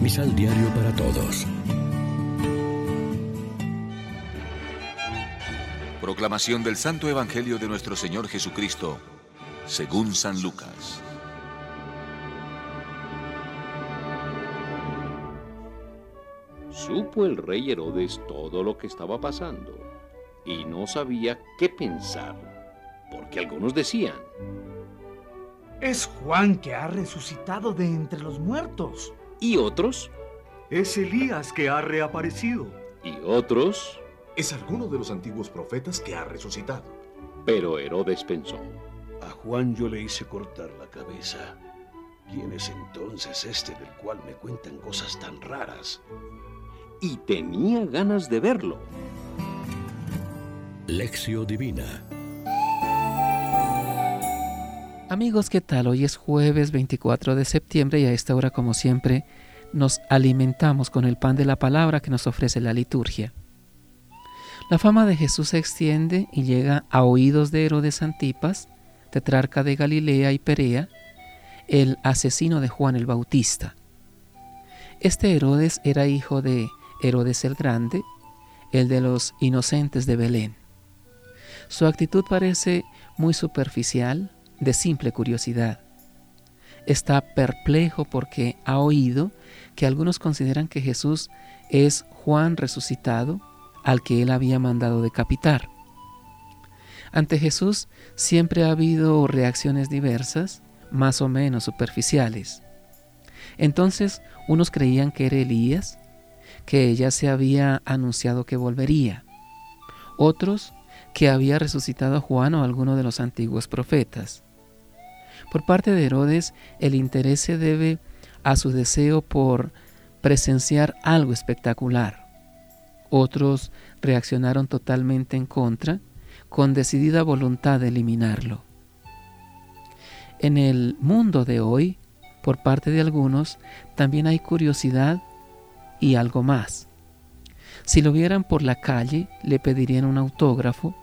Misal Diario para Todos. Proclamación del Santo Evangelio de nuestro Señor Jesucristo, según San Lucas. Supo el rey Herodes todo lo que estaba pasando y no sabía qué pensar, porque algunos decían, es Juan que ha resucitado de entre los muertos. Y otros, es Elías que ha reaparecido. Y otros, es alguno de los antiguos profetas que ha resucitado. Pero Herodes pensó, a Juan yo le hice cortar la cabeza. ¿Quién es entonces este del cual me cuentan cosas tan raras? Y tenía ganas de verlo. Lección Divina Amigos, ¿qué tal? Hoy es jueves 24 de septiembre y a esta hora, como siempre, nos alimentamos con el pan de la palabra que nos ofrece la liturgia. La fama de Jesús se extiende y llega a oídos de Herodes Antipas, tetrarca de Galilea y Perea, el asesino de Juan el Bautista. Este Herodes era hijo de Herodes el Grande, el de los inocentes de Belén. Su actitud parece muy superficial, de simple curiosidad. Está perplejo porque ha oído que algunos consideran que Jesús es Juan resucitado al que él había mandado decapitar. Ante Jesús siempre ha habido reacciones diversas, más o menos superficiales. Entonces unos creían que era Elías, que ya se había anunciado que volvería. Otros que había resucitado a Juan o alguno de los antiguos profetas. Por parte de Herodes, el interés se debe a su deseo por presenciar algo espectacular. Otros reaccionaron totalmente en contra, con decidida voluntad de eliminarlo. En el mundo de hoy, por parte de algunos, también hay curiosidad y algo más. Si lo vieran por la calle, le pedirían un autógrafo,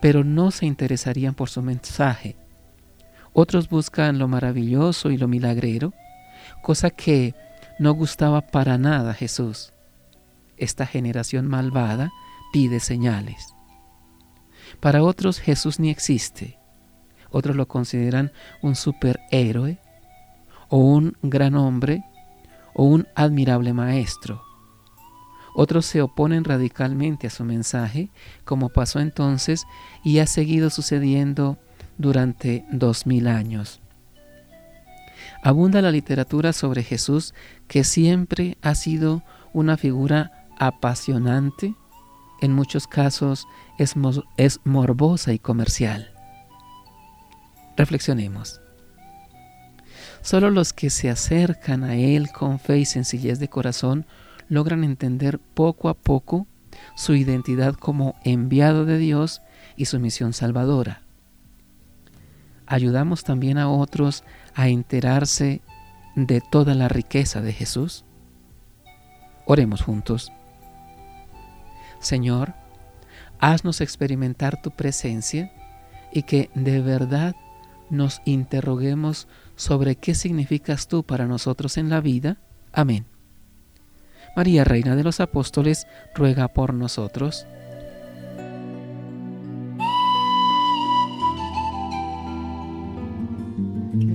pero no se interesarían por su mensaje, otros buscan lo maravilloso y lo milagrero, cosa que no gustaba para nada Jesús. Esta generación malvada pide señales. Para otros Jesús ni existe. Otros lo consideran un superhéroe o un gran hombre o un admirable maestro. Otros se oponen radicalmente a su mensaje, como pasó entonces y ha seguido sucediendo durante dos mil años. Abunda la literatura sobre Jesús que siempre ha sido una figura apasionante, en muchos casos es, morbosa y comercial. Reflexionemos. Solo los que se acercan a Él con fe y sencillez de corazón logran entender poco a poco su identidad como enviado de Dios y su misión salvadora ayudamos también a otros a enterarse de toda la riqueza de Jesús? Oremos juntos. Señor, haznos experimentar tu presencia y que de verdad nos interroguemos sobre qué significas tú para nosotros en la vida. Amén. María, Reina de los Apóstoles, ruega por nosotros.